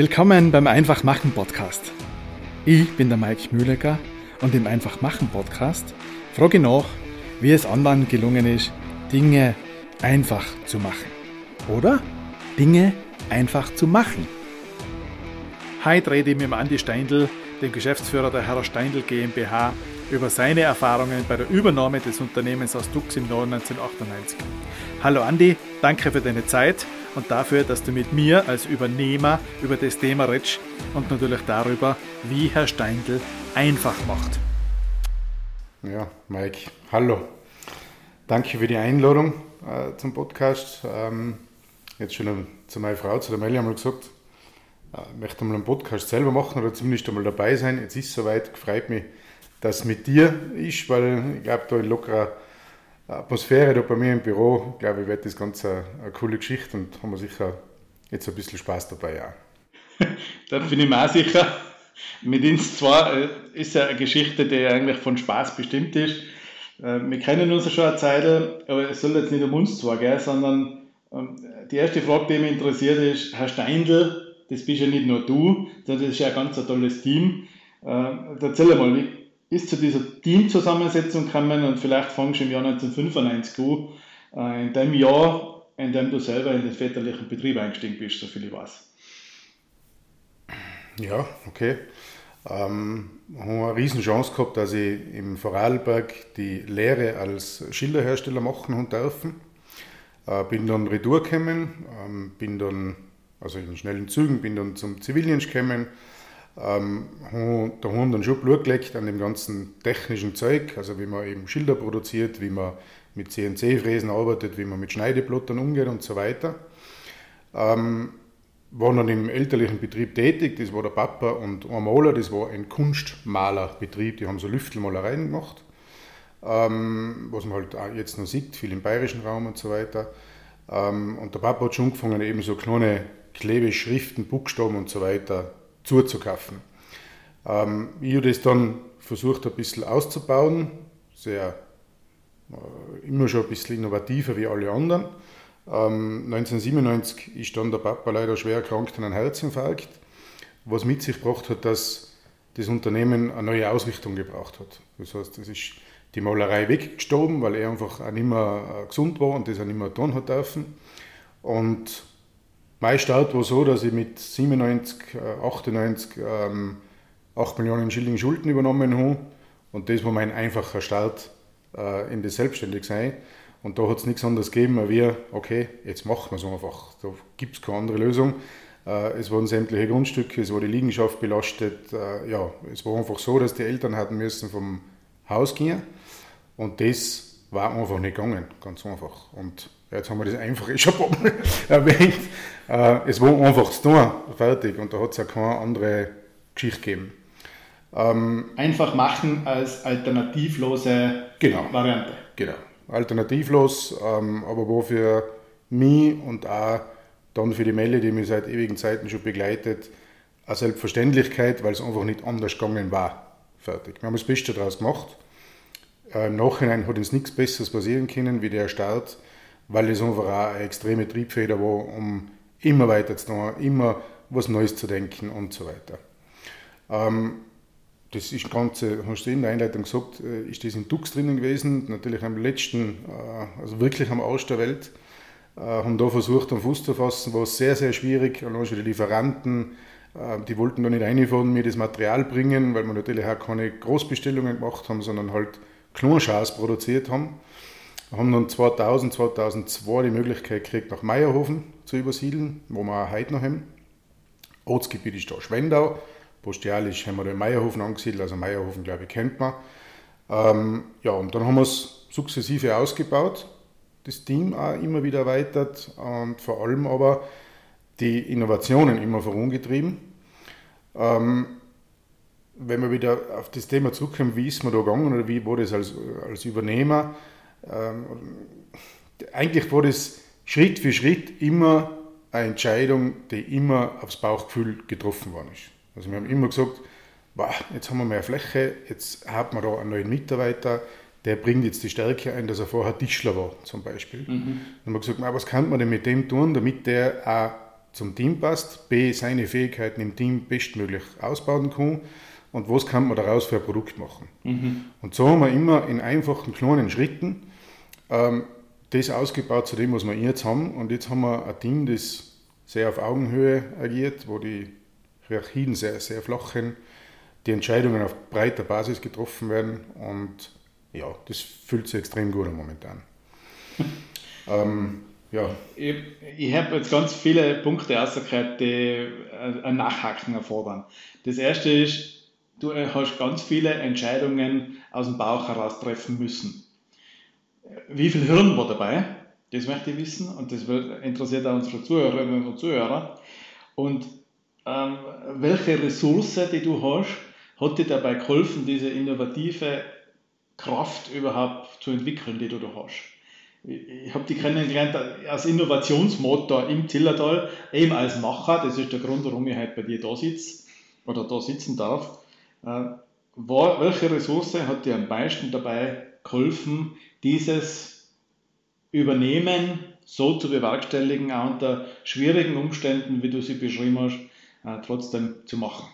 Willkommen beim Einfach machen Podcast. Ich bin der Mike Mühlecker und im Einfach machen Podcast frage ich nach, wie es anderen gelungen ist, Dinge einfach zu machen. Oder Dinge einfach zu machen. Heute rede ich mit Andi Steindl, dem Geschäftsführer der Herr Steindl GmbH, über seine Erfahrungen bei der Übernahme des Unternehmens aus Dux im Jahr 1998. Hallo Andi, danke für deine Zeit und dafür, dass du mit mir als Übernehmer über das Thema redest und natürlich darüber, wie Herr Steindl einfach macht. Ja, Mike, hallo. Danke für die Einladung äh, zum Podcast. Ähm, jetzt schon zu meiner Frau, zu der Melli, einmal gesagt, äh, ich möchte mal einen Podcast selber machen oder zumindest einmal dabei sein. Jetzt ist es soweit, freut mich, dass es mit dir ist, weil ich glaube, da in lockerer Atmosphäre da bei mir im Büro, glaube ich, wird das Ganze eine, coole Geschichte und haben wir sicher jetzt ein bisschen Spaß dabei. Ja. da bin ich mir auch sicher. Mit uns zwar äh, ist ja eine Geschichte, die eigentlich von Spaß bestimmt ist. Äh, wir kennen uns ja schon eine Zeit, aber es soll jetzt nicht um uns zwar gehen, sondern ähm, die erste Frage, die mich interessiert, ist: Herr Steindl, das bist ja nicht nur du, sondern das ist ja ein ganz tolles Team. Äh, erzähl mal, wie, ist zu dieser Teamzusammensetzung gekommen und vielleicht fangst du im Jahr 1995 an, äh, in dem Jahr, in dem du selber in den väterlichen Betrieb eingestiegen bist, so viel ich weiß. Ja, okay. Ähm, habe eine riesen Chance gehabt, dass ich im Vorarlberg die Lehre als Schilderhersteller machen und dürfen. Äh, bin dann retour gekommen, ähm, bin dann, also in schnellen Zügen, bin dann zum Zivildienst gekommen, ähm, da haben dann schon Blut gelegt an dem ganzen technischen Zeug, also wie man eben Schilder produziert, wie man mit CNC-Fräsen arbeitet, wie man mit Schneideplottern umgeht und so weiter. Ähm, war dann im elterlichen Betrieb tätig, das war der Papa und ein Maler, das war ein Kunstmalerbetrieb, die haben so Lüftelmalereien gemacht, ähm, was man halt auch jetzt noch sieht, viel im bayerischen Raum und so weiter. Ähm, und der Papa hat schon angefangen, eben so kleine Klebeschriften, Buchstaben und so weiter zuzukaufen. Ähm, ich habe das dann versucht ein bisschen auszubauen, sehr äh, immer schon ein bisschen innovativer wie alle anderen. Ähm, 1997 ist dann der Papa leider schwer erkrankt an einem Herzinfarkt, was mit sich gebracht hat, dass das Unternehmen eine neue Ausrichtung gebraucht hat. Das heißt, es ist die Malerei weggestorben, weil er einfach auch nicht mehr äh, gesund war und das auch nicht mehr tun hat dürfen. Und mein Start war so, dass ich mit 97, 98 äh, ähm, 8 Millionen Schilling Schulden übernommen habe. Und das war mein einfacher Start äh, in das Selbstständigsein. Und da hat es nichts anderes gegeben, als wir, okay, jetzt machen wir es einfach. Da gibt es keine andere Lösung. Äh, es waren sämtliche Grundstücke, es war die Liegenschaft belastet. Äh, ja, es war einfach so, dass die Eltern hatten müssen vom Haus gehen. Und das war einfach nicht gegangen, ganz einfach. Und jetzt haben wir das einfache schon erwähnt. Äh, es war einfach das tun, fertig. Und da hat es ja keine andere Geschichte gegeben. Ähm, Einfach machen als alternativlose genau, Variante. Genau, alternativlos, ähm, aber wo für mich und auch dann für die Melle, die mich seit ewigen Zeiten schon begleitet, eine Selbstverständlichkeit, weil es einfach nicht anders gegangen war. Fertig. Wir haben das Beste daraus gemacht. Äh, Im Nachhinein hat uns nichts Besseres passieren können wie der Start, weil es einfach auch eine extreme Triebfeder war, um immer weiter zu tun, immer was Neues zu denken und so weiter. Ähm, das ist Ganze, hast du in der Einleitung gesagt, äh, ist das in Dux drinnen gewesen, natürlich am letzten, äh, also wirklich am Arsch der Welt. Äh, haben da versucht, am Fuß zu fassen, war sehr, sehr schwierig. Allein schon die Lieferanten, die wollten da nicht reinfahren, mir das Material bringen, weil wir natürlich auch keine Großbestellungen gemacht haben, sondern halt Knurrschaß produziert haben. Wir haben dann 2000, 2002 die Möglichkeit gekriegt, nach Meierhofen zu übersiedeln, wo wir auch heute noch haben. Ortsgebiet ist da Schwendau. Postialisch haben wir den Meierhofen angesiedelt, also Meierhofen, glaube ich, kennt man. Ähm, ja, und dann haben wir es sukzessive ausgebaut, das Team auch immer wieder erweitert und vor allem aber die Innovationen immer vorangetrieben. Ähm, wenn wir wieder auf das Thema zurückkommen, wie ist man da gegangen oder wie war das als, als Übernehmer? Ähm, eigentlich war das Schritt für Schritt immer eine Entscheidung, die immer aufs Bauchgefühl getroffen worden ist. Also wir haben immer gesagt, wow, jetzt haben wir mehr Fläche, jetzt haben wir da einen neuen Mitarbeiter, der bringt jetzt die Stärke ein, dass er vorher Tischler war, zum Beispiel. Mhm. Dann haben wir gesagt, was kann man denn mit dem tun, damit der auch zum Team passt, B, seine Fähigkeiten im Team bestmöglich ausbauen kann und was kann man daraus für ein Produkt machen. Mhm. Und so haben wir immer in einfachen, kleinen Schritten ähm, das ausgebaut zu dem, was wir jetzt haben. Und jetzt haben wir ein Team, das sehr auf Augenhöhe agiert, wo die Hierarchien sehr, sehr flach sind, die Entscheidungen auf breiter Basis getroffen werden und ja, das fühlt sich extrem gut an momentan. ähm, ja. Ich, ich habe jetzt ganz viele Punkte rausgehört, die ein Nachhaken erfordern. Das erste ist, du hast ganz viele Entscheidungen aus dem Bauch heraus treffen müssen. Wie viel Hirn war dabei? Das möchte ich wissen und das interessiert auch unsere Zuhörerinnen und Zuhörer. Und ähm, welche Ressource, die du hast, hat dir dabei geholfen, diese innovative Kraft überhaupt zu entwickeln, die du da hast? Ich habe die kennengelernt als Innovationsmotor im Zillertal, eben als Macher. Das ist der Grund, warum ich heute bei dir da sitze oder da sitzen darf. Äh, welche Ressource hat dir am meisten dabei geholfen, dieses Übernehmen so zu bewerkstelligen, auch unter schwierigen Umständen, wie du sie beschrieben hast, äh, trotzdem zu machen?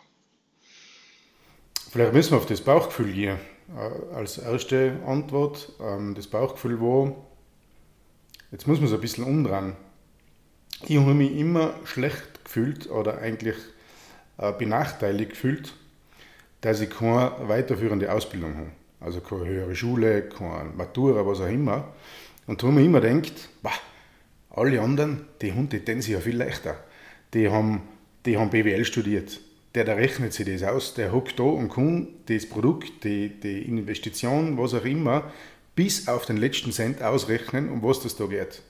Vielleicht müssen wir auf das Bauchgefühl gehen. Äh, als erste Antwort. Ähm, das Bauchgefühl war, jetzt muss man es ein bisschen umdrehen. Ich habe mich immer schlecht gefühlt oder eigentlich benachteiligt gefühlt, dass ich keine weiterführende Ausbildung habe. Also keine höhere Schule, keine Matura, was auch immer. Und da habe ich immer gedacht, bah, alle anderen, die Hunde, die sich ja viel leichter. Die haben, die haben BWL studiert. Der, der rechnet sich das aus, der hockt da und kann das Produkt, die, die Investition, was auch immer, bis auf den letzten Cent ausrechnen, um was das da geht.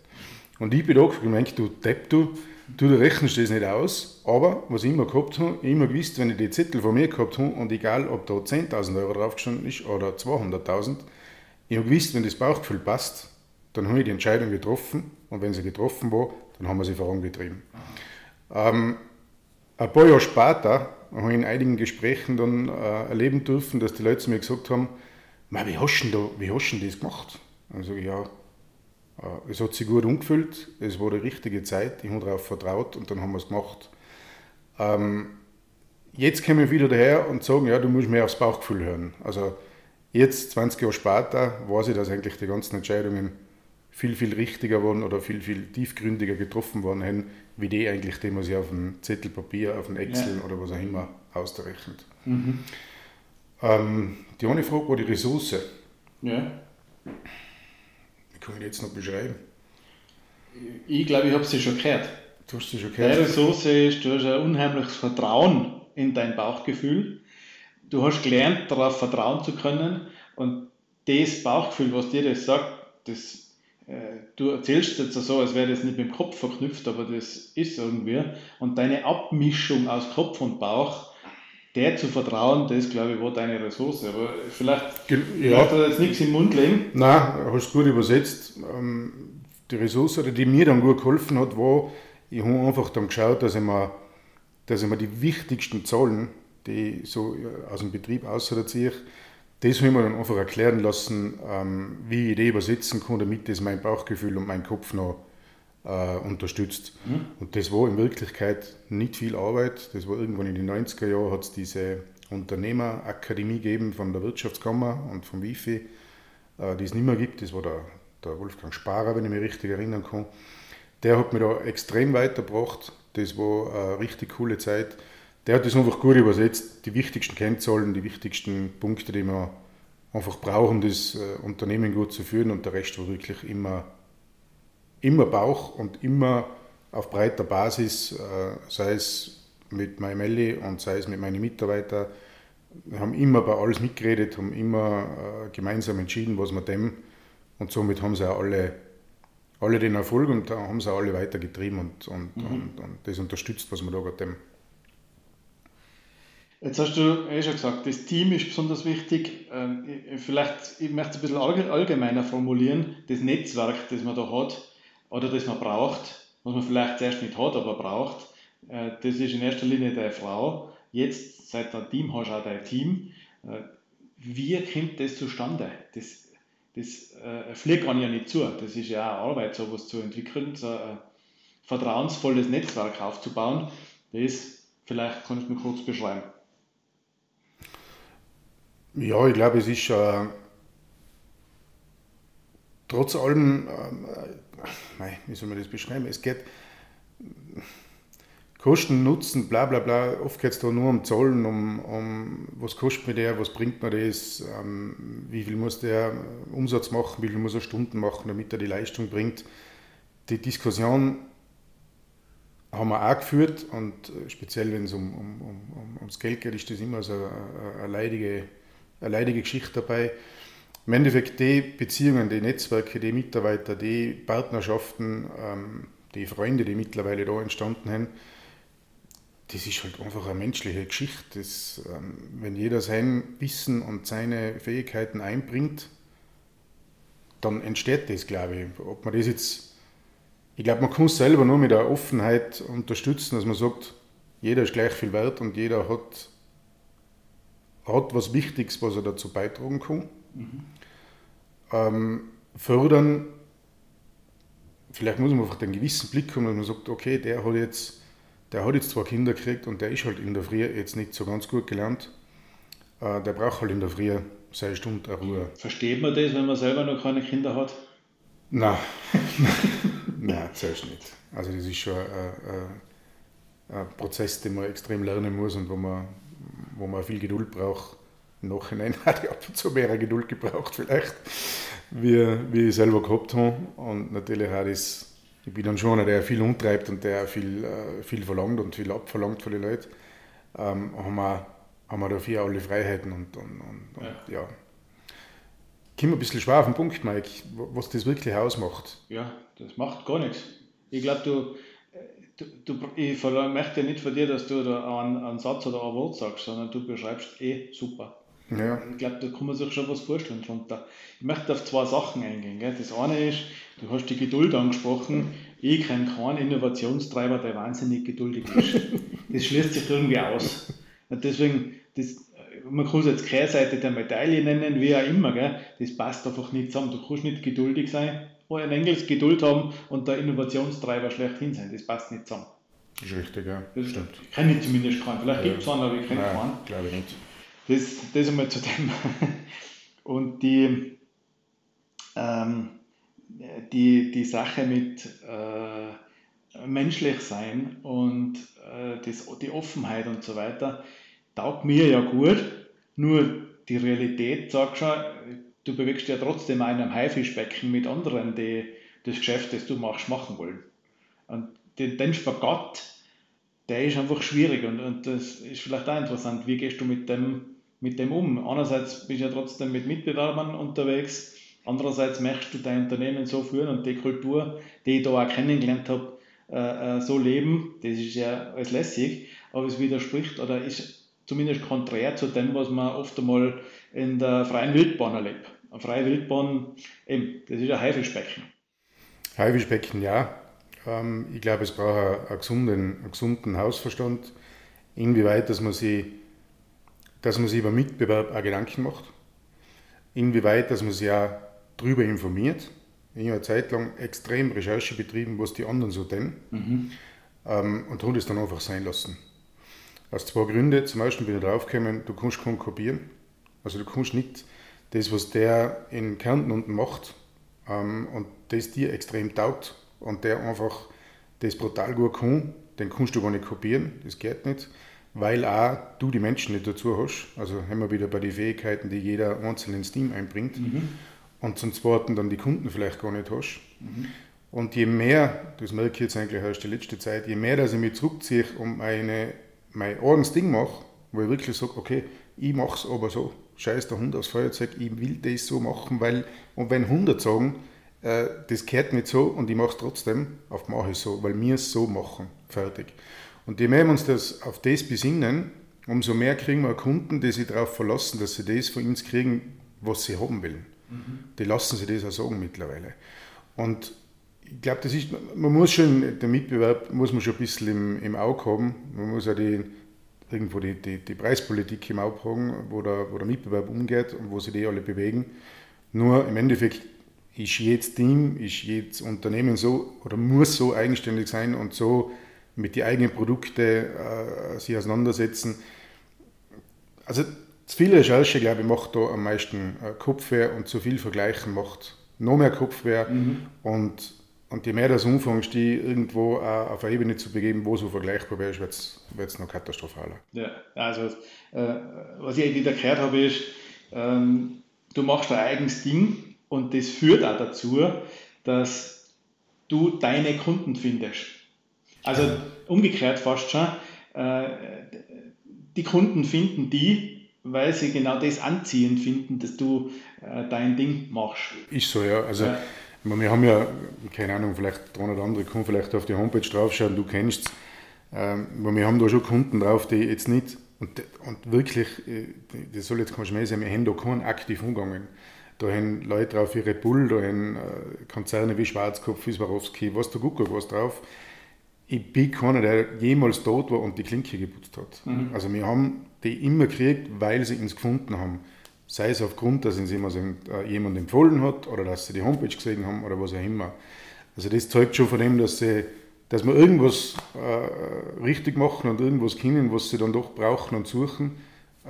Und ich bin da gemerkt, du Depp, du, du, du rechnest das nicht aus, aber was ich immer gehabt habe, immer gewusst, wenn ich die Zettel von mir gehabt habe und egal, ob da 10.000 Euro draufgestanden ist oder 200.000, ich habe gewusst, wenn das Bauchgefühl passt, dann habe ich die Entscheidung getroffen und wenn sie getroffen war, dann haben wir sie vorangetrieben. Ähm, ein paar Jahre später habe ich in einigen Gesprächen dann äh, erleben dürfen, dass die Leute zu mir gesagt haben, wie hast du wie hast du das gemacht? Ja, es hat sich gut umgefüllt, es war die richtige Zeit, ich habe darauf vertraut und dann haben wir es gemacht. Ähm, jetzt kommen wir wieder daher und sagen, ja, du musst mehr aufs Bauchgefühl hören. Also jetzt, 20 Jahre später, weiß ich, dass eigentlich die ganzen Entscheidungen viel, viel richtiger waren oder viel, viel tiefgründiger getroffen worden hätten, wie die eigentlich, die man sich auf ein Zettel Papier, auf ein Excel ja. oder was auch immer ausrechnet. Mhm. Ähm, die eine Frage war die Ressource. Ja. Kann ich jetzt noch beschreiben? Ich glaube, ich habe sie schon gehört. Du hast sie schon gehört. Deine Ressource ist, du hast ein unheimliches Vertrauen in dein Bauchgefühl. Du hast gelernt, darauf vertrauen zu können und das Bauchgefühl, was dir das sagt, das äh, du erzählst jetzt so, als wäre das nicht mit dem Kopf verknüpft, aber das ist irgendwie. Und deine Abmischung aus Kopf und Bauch, der zu vertrauen, das glaube ich war deine Ressource. Aber vielleicht, ja. hat jetzt nichts im Mund legen. Nein, hast du gut übersetzt. Ähm, die Ressource, die mir dann gut geholfen hat, war, ich habe einfach dann geschaut, dass ich mir, dass ich mir die wichtigsten Zahlen, die so aus dem Betrieb auserziehe, das habe ich mir dann einfach erklären lassen, ähm, wie ich die übersetzen kann, damit das mein Bauchgefühl und mein Kopf noch äh, unterstützt. Mhm. Und das war in Wirklichkeit nicht viel Arbeit. Das war irgendwann in den 90er Jahren, hat es diese Unternehmerakademie gegeben von der Wirtschaftskammer und vom WIFI, äh, die es nicht mehr gibt. Das war der, der Wolfgang Sparer, wenn ich mich richtig erinnern kann. Der hat mich da extrem weitergebracht. Das war eine richtig coole Zeit der hat das einfach gut übersetzt. Die wichtigsten Kennzahlen, die wichtigsten Punkte, die wir einfach brauchen, das äh, Unternehmen gut zu führen und der Rest war wirklich immer, immer Bauch und immer auf breiter Basis, äh, sei es mit MyMelli und sei es mit meinen Mitarbeitern. Wir haben immer bei alles mitgeredet, haben immer äh, gemeinsam entschieden, was wir dem und somit haben sie auch alle, alle den Erfolg und haben sie auch alle weitergetrieben und, und, mhm. und, und das unterstützt, was wir da gerade dem Jetzt hast du eh schon gesagt, das Team ist besonders wichtig. Ähm, vielleicht, ich möchte es ein bisschen allgemeiner formulieren, das Netzwerk, das man da hat oder das man braucht, was man vielleicht zuerst nicht hat, aber braucht, äh, das ist in erster Linie deine Frau. Jetzt, seit du ein Team hast, auch dein Team. Äh, wie kommt das zustande? Das, das äh, fliegt einem ja nicht zu. Das ist ja auch Arbeit, sowas zu entwickeln, so eine vertrauensvolles Netzwerk aufzubauen. Das vielleicht kannst du mir kurz beschreiben. Ja, ich glaube, es ist äh, trotz allem, äh, wie soll man das beschreiben, es geht Kosten, Nutzen, bla bla bla, oft geht es da nur um Zahlen, um, um was kostet mir der, was bringt mir das, ähm, wie viel muss der Umsatz machen, wie viel muss er Stunden machen, damit er die Leistung bringt. Die Diskussion haben wir auch geführt und speziell wenn es um, um, um, ums Geld geht, ist das immer so eine, eine leidige eine leidige Geschichte dabei. Im Endeffekt die Beziehungen, die Netzwerke, die Mitarbeiter, die Partnerschaften, ähm, die Freunde, die mittlerweile da entstanden sind, das ist halt einfach eine menschliche Geschichte. Das, ähm, wenn jeder sein Wissen und seine Fähigkeiten einbringt, dann entsteht das, glaube ich. Ob man das jetzt, ich glaube, man kann es selber nur mit der Offenheit unterstützen, dass man sagt, jeder ist gleich viel wert und jeder hat hat was Wichtiges, was er dazu beitragen kann. Mhm. Ähm, fördern, vielleicht muss man einfach den gewissen Blick haben, dass man sagt, okay, der hat jetzt, der hat jetzt zwei Kinder gekriegt und der ist halt in der Früh jetzt nicht so ganz gut gelernt. Äh, der braucht halt in der Früh seine Stunde Ruhe. Versteht man das, wenn man selber noch keine Kinder hat? Nein, nein, zuerst nicht. Also das ist schon ein, ein, ein Prozess, den man extrem lernen muss und wo man wo man viel Geduld braucht. Im Nachhinein hatte ich ab und zu mehr Geduld gebraucht, vielleicht, wie, wie ich selber gehabt habe. Und natürlich auch das, ich bin dann schon einer, der viel umtreibt und der viel, äh, viel verlangt und viel abverlangt von den Leuten. Ähm, haben, wir, haben wir dafür alle Freiheiten und, und, und, ja. und ja. Kommen ein bisschen schwer auf den Punkt, Mike, was das wirklich ausmacht. Ja, das macht gar nichts. Ich glaube, du, du, du, ich möchte nicht von dir, dass du da einen, einen Satz oder ein Wort sagst, sondern du beschreibst eh super. Ja. Ich glaube, da kann man sich schon was vorstellen drunter. Ich möchte auf zwei Sachen eingehen. Gell. Das eine ist, du hast die Geduld angesprochen. Ich kenne keinen Innovationstreiber, der wahnsinnig geduldig ist. das schließt sich irgendwie aus. Und deswegen, das, man kann es jetzt Kehrseite der Medaille nennen, wie auch immer. Gell. Das passt einfach nicht zusammen. Du kannst nicht geduldig sein wo ein Engels Geduld haben und der Innovationstreiber schlechthin sein. Das passt nicht zusammen. Das ist richtig, ja. Das stimmt. Ich kenne zumindest keinen. Vielleicht ja. gibt es einen, aber ich kenne keinen. glaube ich nicht. Das, das einmal zu dem. Und die, ähm, die, die Sache mit äh, menschlich sein und äh, das, die Offenheit und so weiter, taugt mir ja gut. Nur die Realität sagt schon, du bewegst ja trotzdem einem Haifischbecken mit anderen, die das Geschäft, das du machst, machen wollen. Und den, den Spagat, der ist einfach schwierig und, und das ist vielleicht auch interessant. Wie gehst du mit dem, mit dem um? Einerseits bist du ja trotzdem mit Mitbewerbern unterwegs, andererseits möchtest du dein Unternehmen so führen und die Kultur, die ich da auch kennengelernt habe, äh, äh, so leben. Das ist ja alles lässig, aber es widerspricht oder ist zumindest konträr zu dem, was man oft einmal in der freien Wildbahn erlebt. Eine freie Wildbahn, eben, das ist ein Haifischbecken. Haifischbecken, ja. Ähm, ich glaube, es braucht einen gesunden, einen gesunden Hausverstand, inwieweit, dass man sich, dass man sich über Mitbewerb auch Gedanken macht, inwieweit, dass man sich auch darüber informiert. Ich habe eine Zeit lang extrem Recherche betrieben, was die anderen so tun mhm. ähm, und habe das dann einfach sein lassen. Aus zwei Gründen. Zum Beispiel bin ich draufgekommen, du kannst kaum kopieren. Also du kannst nicht das, was der in Kärnten unten macht ähm, und das dir extrem taugt und der einfach das brutal gut kann, den kannst du gar nicht kopieren, das geht nicht, weil auch du die Menschen nicht dazu hast. Also haben wir wieder bei den Fähigkeiten, die jeder einzelne ins Team einbringt. Mhm. Und zum Zweiten dann die Kunden vielleicht gar nicht hast. Mhm. Und je mehr, das merke ich jetzt eigentlich erst die letzte Zeit, je mehr, dass ich mich zurückziehe und meine, mein eigenes Ding mache, wo ich wirklich sage, okay, ich mache es aber so scheiß der Hund aufs Feuerzeug, ich will das so machen, weil, und wenn 100 sagen, äh, das gehört nicht so und ich mache es trotzdem, auf mache ich so, weil wir es so machen, fertig. Und je mehr wir uns das, auf das besinnen, umso mehr kriegen wir Kunden, die sich darauf verlassen, dass sie das von uns kriegen, was sie haben wollen. Mhm. Die lassen sich das auch sagen mittlerweile. Und ich glaube, das ist, man muss schon, den Mitbewerb muss man schon ein bisschen im, im Auge haben. Man muss auch die, irgendwo die, die, die Preispolitik im Auge haben, wo der, wo der Mitbewerb umgeht und wo sich die alle bewegen. Nur im Endeffekt ist jedes Team, ist jedes Unternehmen so oder muss so eigenständig sein und so mit den eigenen Produkten äh, sich auseinandersetzen. Also zu viel Recherche, glaube ich, macht da am meisten äh, Kopfweh und zu viel Vergleichen macht noch mehr Kopfweh. Mhm. Und, und je mehr das umfängst, die irgendwo äh, auf eine Ebene zu begeben, wo so vergleichbar wäre, wird es noch katastrophaler. Ja, also äh, was ich wieder gehört habe, ist, ähm, du machst dein eigenes Ding und das führt auch dazu, dass du deine Kunden findest. Also umgekehrt fast schon, äh, die Kunden finden die, weil sie genau das anziehend finden, dass du äh, dein Ding machst. Ist so, ja. Also, ja. Wir haben ja, keine Ahnung, vielleicht der eine oder andere kann vielleicht auf die Homepage draufschauen, du kennst es. Ähm, wir haben da schon Kunden drauf, die jetzt nicht, und, und wirklich, äh, das soll jetzt kein Schmäh sein, wir haben da keinen aktiv umgegangen. Da haben Leute drauf wie Red Bull, da haben äh, Konzerne wie Schwarzkopf, wie Swarovski, was der Gucker was drauf. Ich bin keiner, der jemals dort war und die Klinke geputzt hat. Mhm. Also wir haben die immer gekriegt, weil sie uns gefunden haben. Sei es aufgrund, dass uns jemand, äh, jemand empfohlen hat oder dass sie die Homepage gesehen haben oder was auch immer. Also das zeugt schon von dem, dass, sie, dass wir irgendwas äh, richtig machen und irgendwas kennen, was sie dann doch brauchen und suchen.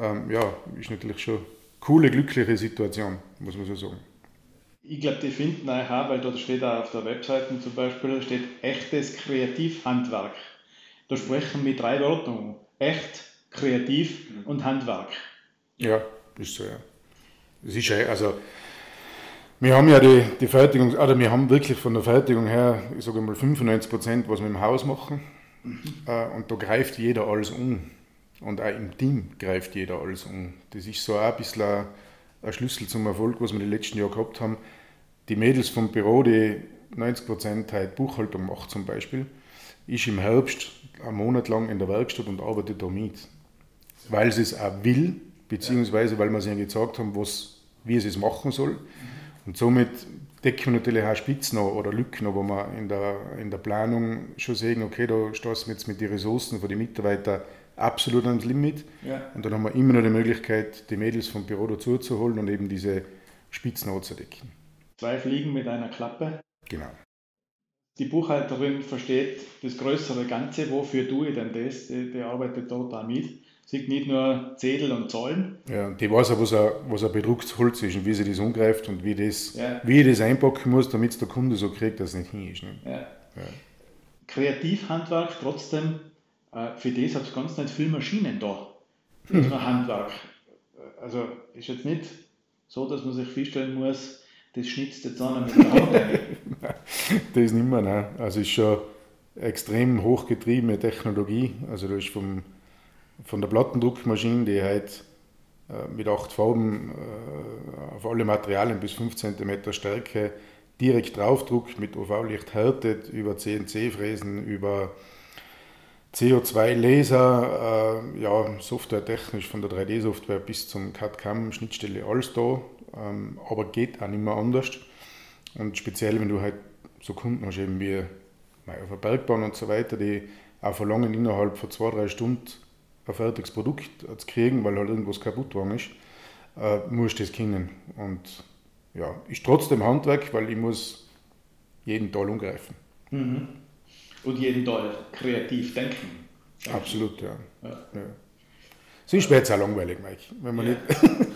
Ähm, ja, ist natürlich schon coole, glückliche Situation, muss man so sagen. Ich glaube, die finden auch, weil dort steht auch auf der Webseite zum Beispiel, steht echtes Kreativhandwerk. Da sprechen wir drei Wörter Echt, kreativ und Handwerk. Ja, ist so, ja. Es ist ja, also, wir haben ja die, die Fertigung, oder wir haben wirklich von der Fertigung her, ich sage mal 95 Prozent, was wir im Haus machen. Mhm. Und da greift jeder alles um. Und auch im Team greift jeder alles um. Das ist so auch ein bisschen ein, ein Schlüssel zum Erfolg, was wir die letzten Jahre gehabt haben. Die Mädels vom Büro, die 90 Prozent halt Buchhaltung macht zum Beispiel, ist im Herbst einen Monat lang in der Werkstatt und arbeitet da mit. Weil sie es auch will, beziehungsweise weil wir sie ihnen gesagt haben, was, wie sie es machen soll. Und somit decken wir natürlich auch Spitzen oder Lücken, wo wir in der, in der Planung schon sehen, okay, da stoßen wir jetzt mit den Ressourcen von den Mitarbeitern absolut ans Limit. Ja. Und dann haben wir immer noch die Möglichkeit, die Mädels vom Büro dazu zu holen und eben diese Spitzen anzudecken. Zwei Fliegen mit einer Klappe. Genau. Die Buchhalterin versteht das größere Ganze, wofür tue ich denn das? Die, die arbeitet dort auch mit. Sieht nicht nur Zettel und Zahlen. Ja, die weiß auch, was ein, was ein bedrucktes Holz ist und wie sie das umgreift und wie, das, ja. wie ich das einpacken muss, damit der Kunde so kriegt, dass es nicht hin ist. Ne? Ja. Ja. Kreativhandwerk trotzdem äh, für das hat es ganz nicht viele Maschinen da. Für hm. Handwerk. Also ist jetzt nicht so, dass man sich feststellen muss, das schnitzt jetzt an mit der Hand. das ist nicht mehr, nein. Also ist schon extrem hochgetriebene Technologie. Also da ist vom, von der Plattendruckmaschine, die halt mit acht Farben äh, auf alle Materialien bis 5 cm Stärke direkt draufdruckt, mit UV-Licht härtet, über CNC-Fräsen, über CO2-Laser, äh, ja, softwaretechnisch von der 3D-Software bis zum CAD-CAM-Schnittstelle alles da, ähm, aber geht auch nicht mehr anders. Und speziell, wenn du halt so Kunden hast, eben wie auf der Bergbahn und so weiter, die auch verlangen, innerhalb von zwei, drei Stunden ein fertiges Produkt zu kriegen, weil halt irgendwas kaputt gegangen ist, äh, musst du das kennen. Und ja, ist trotzdem Handwerk, weil ich muss jeden Teil umgreifen. Mhm und jeden Tag kreativ denken. Absolut, ja. ja. ja. Es ist später auch langweilig, Mike. Wenn man ja. nicht,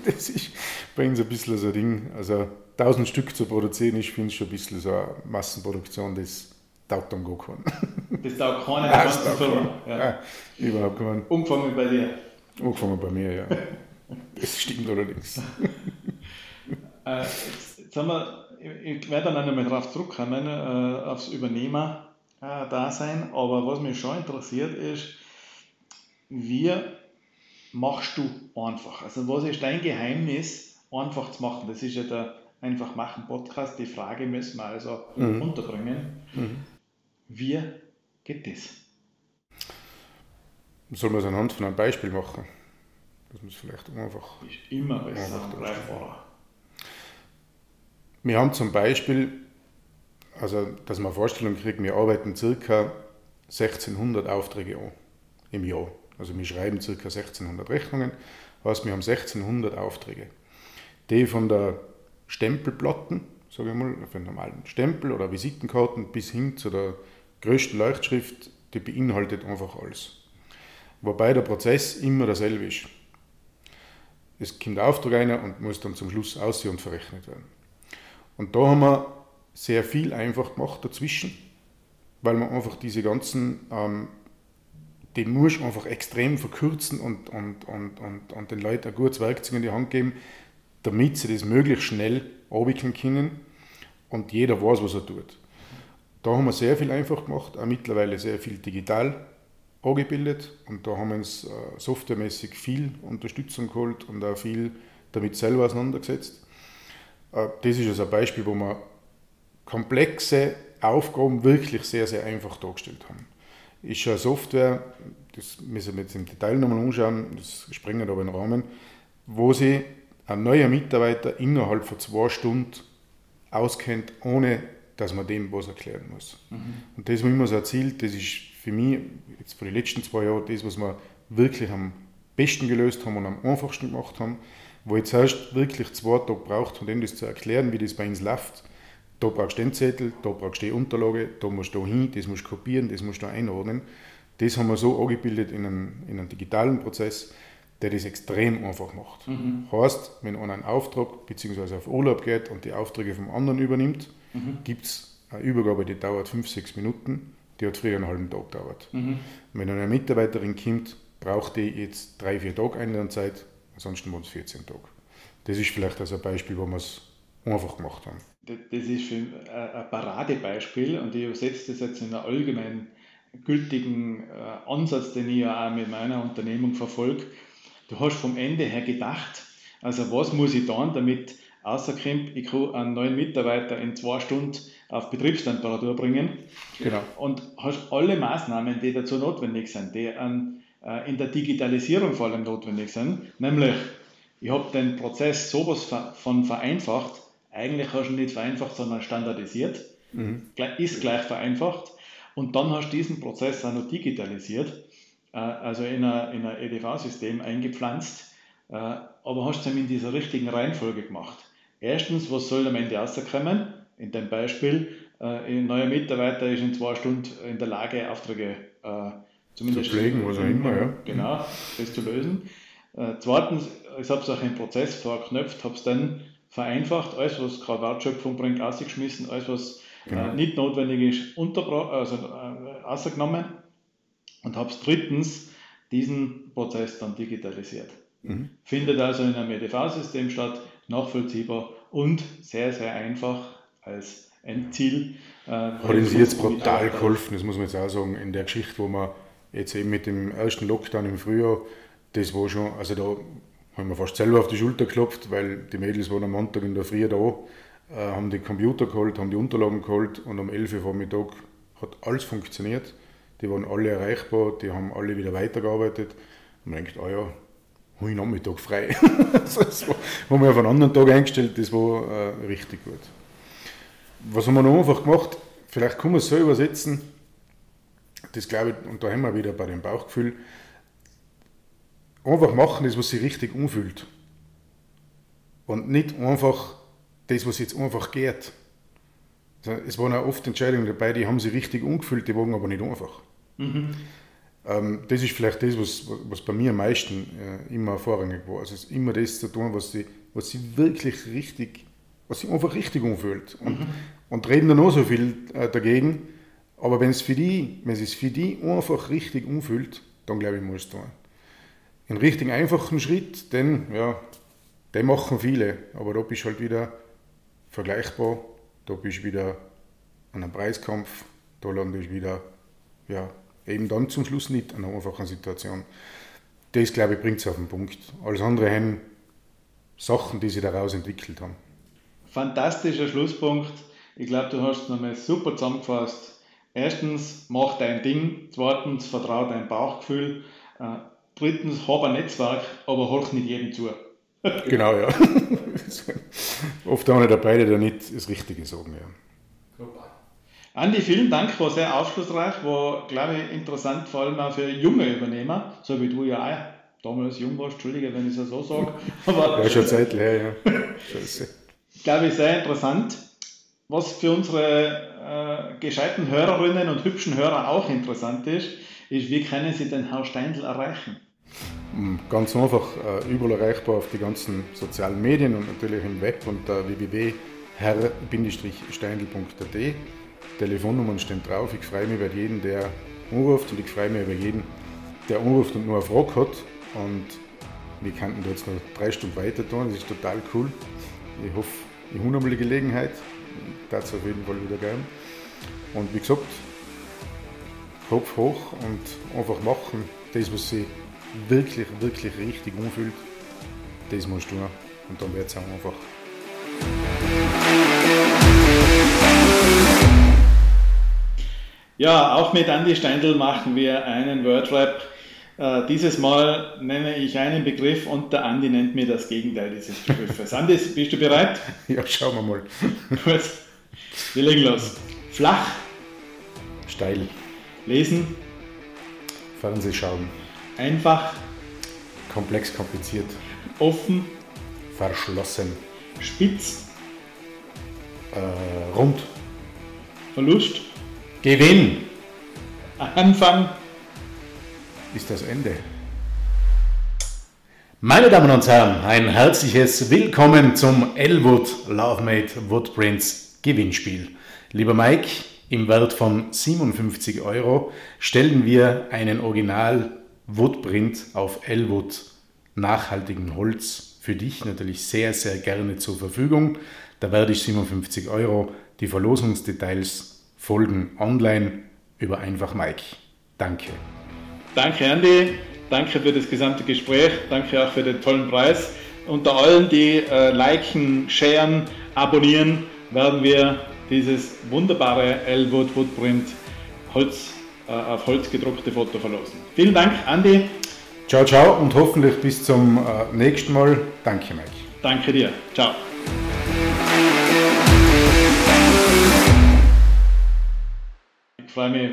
das ist bei uns ein bisschen so ein Ding. Also 1000 Stück zu produzieren, ich finde schon ein bisschen so eine Massenproduktion, das taugt dann gar keinen. Das taugt keiner der ganzen Firma. Ja. ja. überhaupt keinen. Umgefangen bei dir. Umgefangen bei mir, ja. Das stimmt allerdings. äh, jetzt, jetzt haben wir, ich werde dann noch mal darauf zurückkommen, äh, aufs Übernehmer äh. Aber was mich schon interessiert ist, wie machst du einfach? Also was ist dein Geheimnis, einfach zu machen? Das ist ja der Einfach machen Podcast. Die Frage müssen wir also mhm. unterbringen. Mhm. Wie geht das? Soll man es anhand von einem Beispiel machen? Das muss vielleicht einfach. Ist immer besser und greifbarer. Wir haben zum Beispiel also, dass man eine Vorstellung kriegt, wir arbeiten ca. 1600 Aufträge an im Jahr. Also wir schreiben ca. 1600 Rechnungen, heißt wir haben 1600 Aufträge. Die von der Stempelplatten sage ich mal, auf einen normalen Stempel oder Visitenkarten bis hin zu der größten Leuchtschrift, die beinhaltet einfach alles. Wobei der Prozess immer derselbe ist. Es kommt der Auftrag rein und muss dann zum Schluss aussehen und verrechnet werden. Und da haben wir sehr viel einfach gemacht dazwischen, weil man einfach diese ganzen, ähm, den muss einfach extrem verkürzen und, und, und, und, und den Leuten ein gutes Werkzeug in die Hand geben, damit sie das möglichst schnell abwickeln können und jeder weiß, was er tut. Da haben wir sehr viel einfach gemacht, auch mittlerweile sehr viel digital angebildet und da haben wir uns äh, softwaremäßig viel Unterstützung geholt und auch viel damit selber auseinandergesetzt. Äh, das ist also ein Beispiel, wo wir komplexe Aufgaben wirklich sehr, sehr einfach dargestellt haben. Ist schon eine Software, das müssen wir jetzt im Detail nochmal anschauen, das sprengt aber in den Rahmen, wo sie ein neuer Mitarbeiter innerhalb von zwei Stunden auskennt, ohne dass man dem was erklären muss. Mhm. Und das, was immer so erzielt, das ist für mich jetzt für die letzten zwei Jahre das, was wir wirklich am besten gelöst haben und am einfachsten gemacht haben, wo ich zuerst wirklich zwei Tage braucht, um dem das zu erklären, wie das bei uns läuft. Da brauchst du den Zettel, da brauchst du die Unterlage, da musst du hin, das musst du kopieren, das musst du einordnen. Das haben wir so angebildet in einem, in einem digitalen Prozess, der das extrem einfach macht. Mhm. Heißt, wenn einer einen Auftrag bzw. auf Urlaub geht und die Aufträge vom anderen übernimmt, mhm. gibt es eine Übergabe, die dauert 5, 6 Minuten, die hat früher einen halben Tag gedauert. Mhm. Wenn eine Mitarbeiterin kommt, braucht die jetzt 3, 4 Tage Einlernzeit, ansonsten waren es 14 Tage. Das ist vielleicht also ein Beispiel, wo wir es einfach gemacht haben. Das ist ein Paradebeispiel und ich übersetze das jetzt in einen allgemeinen gültigen äh, Ansatz, den ich ja auch mit meiner Unternehmung verfolge Du hast vom Ende her gedacht, also was muss ich tun, damit rauskommt, ich kann einen neuen Mitarbeiter in zwei Stunden auf Betriebstemperatur bringen. Genau. Und hast alle Maßnahmen, die dazu notwendig sind, die an, äh, in der Digitalisierung vor allem notwendig sind, nämlich ich habe den Prozess sowas von vereinfacht, eigentlich hast du ihn nicht vereinfacht, sondern standardisiert, mhm. ist gleich vereinfacht und dann hast du diesen Prozess auch noch digitalisiert äh, also in ein, in ein EDV-System eingepflanzt, äh, aber hast es in dieser richtigen Reihenfolge gemacht. Erstens, was soll am Ende rauskommen? In dem Beispiel, äh, ein neuer Mitarbeiter ist in zwei Stunden in der Lage, Aufträge zumindest zu pflegen, was auch immer, ja. Genau, das zu lösen. Zweitens, ich habe es auch im Prozess verknüpft, habe es dann vereinfacht, alles, was gerade Wertschöpfung bringt, ausgeschmissen, alles, was genau. nicht notwendig ist, unterbra also, äh, ausgenommen und habe drittens diesen Prozess dann digitalisiert. Mhm. Findet also in einem EDV-System statt, nachvollziehbar und sehr, sehr einfach als Endziel. Äh, Hat uns jetzt brutal geholfen, das muss man jetzt auch sagen, in der Geschichte, wo wir jetzt eben mit dem ersten Lockdown im Frühjahr, das war schon, also da haben wir fast selber auf die Schulter geklopft, weil die Mädels waren am Montag in der Früh da, äh, haben die Computer geholt, haben die Unterlagen geholt und um 11 Uhr Vormittag hat alles funktioniert die waren alle erreichbar, die haben alle wieder weitergearbeitet. Man denkt, ah ja, habe ich Nachmittag frei. das haben wir auf einen anderen Tag eingestellt, das war äh, richtig gut. Was haben wir noch einfach gemacht? Vielleicht kann man es so übersetzen, das glaube ich, und da haben wir wieder bei dem Bauchgefühl, einfach machen das, was sich richtig umfühlt. Und nicht einfach das, was jetzt einfach geht. Es waren auch oft Entscheidungen dabei, die haben sich richtig umgefühlt, die waren aber nicht einfach. Mhm. Ähm, das ist vielleicht das, was, was bei mir am meisten äh, immer vorrangig war. Also immer das zu tun, was sie, was sie wirklich richtig, was sie einfach richtig umfühlt. Und, mhm. und reden dann auch so viel äh, dagegen. Aber wenn es für die, wenn es für die einfach richtig umfühlt, dann glaube ich, muss es tun. Einen richtig einfachen Schritt, den, ja, den machen viele, aber da bist du halt wieder vergleichbar, da bist du wieder an einem Preiskampf, da landest du wieder ja, eben dann zum Schluss nicht an einer einfachen Situation. Das, glaube ich, bringt es auf den Punkt. Alles andere haben Sachen, die sich daraus entwickelt haben. Fantastischer Schlusspunkt. Ich glaube, du hast es nochmal super zusammengefasst. Erstens, mach dein Ding. Zweitens, vertraue dein Bauchgefühl. Äh, drittens, hab ein Netzwerk, aber horch nicht jedem zu. genau, ja. Oft haben wir dabei, die da nicht das Richtige sagen. Ja. Andi, vielen Dank, war sehr aufschlussreich, war, glaube ich, interessant, vor allem auch für junge Übernehmer, so wie du ja auch damals jung warst, entschuldige, wenn ich es so sage. Aber ja, schon Zeit her, ja. Scheiße. Glaube ich, sehr interessant. was für unsere äh, gescheiten Hörerinnen und hübschen Hörer auch interessant ist, ist, wie können sie den Herrn Steindl erreichen? Hm, ganz einfach, äh, überall erreichbar auf die ganzen sozialen Medien und natürlich im Web unter www.herr-steindl.at. Telefonnummern stehen drauf. Ich freue mich über jeden, der anruft und ich freue mich über jeden, der anruft und nur eine Frage hat. Und wir könnten jetzt noch drei Stunden weiter tun, das ist total cool. Ich hoffe, ich habe nochmal die Gelegenheit, das auf jeden Fall wieder gern. Und wie gesagt, Kopf hoch und einfach machen, das, was sich wirklich, wirklich richtig anfühlt, das musst du. Und dann wird es auch einfach. Ja, auch mit Andy Steindl machen wir einen Wordrap. Äh, dieses Mal nenne ich einen Begriff und der Andi nennt mir das Gegenteil dieses Begriffes. Andi, bist du bereit? Ja, schauen wir mal. Gut, wir legen los. Flach. Steil. Lesen. Fernsehschauen. Einfach. Komplex, kompliziert. Offen. Verschlossen. Spitz. Äh, rund. Verlust. Gewinn. Anfang. Ist das Ende. Meine Damen und Herren, ein herzliches Willkommen zum Elwood Lovemade Woodprints Gewinnspiel. Lieber Mike, im Wert von 57 Euro stellen wir einen Original Woodprint auf Elwood nachhaltigen Holz für dich natürlich sehr, sehr gerne zur Verfügung. Da werde ich 57 Euro. Die Verlosungsdetails folgen online über Einfach Mike. Danke. Danke, Andy. Danke für das gesamte Gespräch. Danke auch für den tollen Preis. Unter allen, die äh, liken, sharen, abonnieren, werden wir dieses wunderbare Elwood Woodprint Holz, äh, auf Holz gedruckte Foto verlosen. Vielen Dank, Andy. Ciao, ciao und hoffentlich bis zum äh, nächsten Mal. Danke, Mike. Danke dir. Ciao. Ich freue mich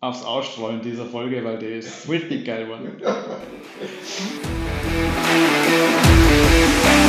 aufs Ausstrahlen dieser Folge, weil die ist richtig geil geworden.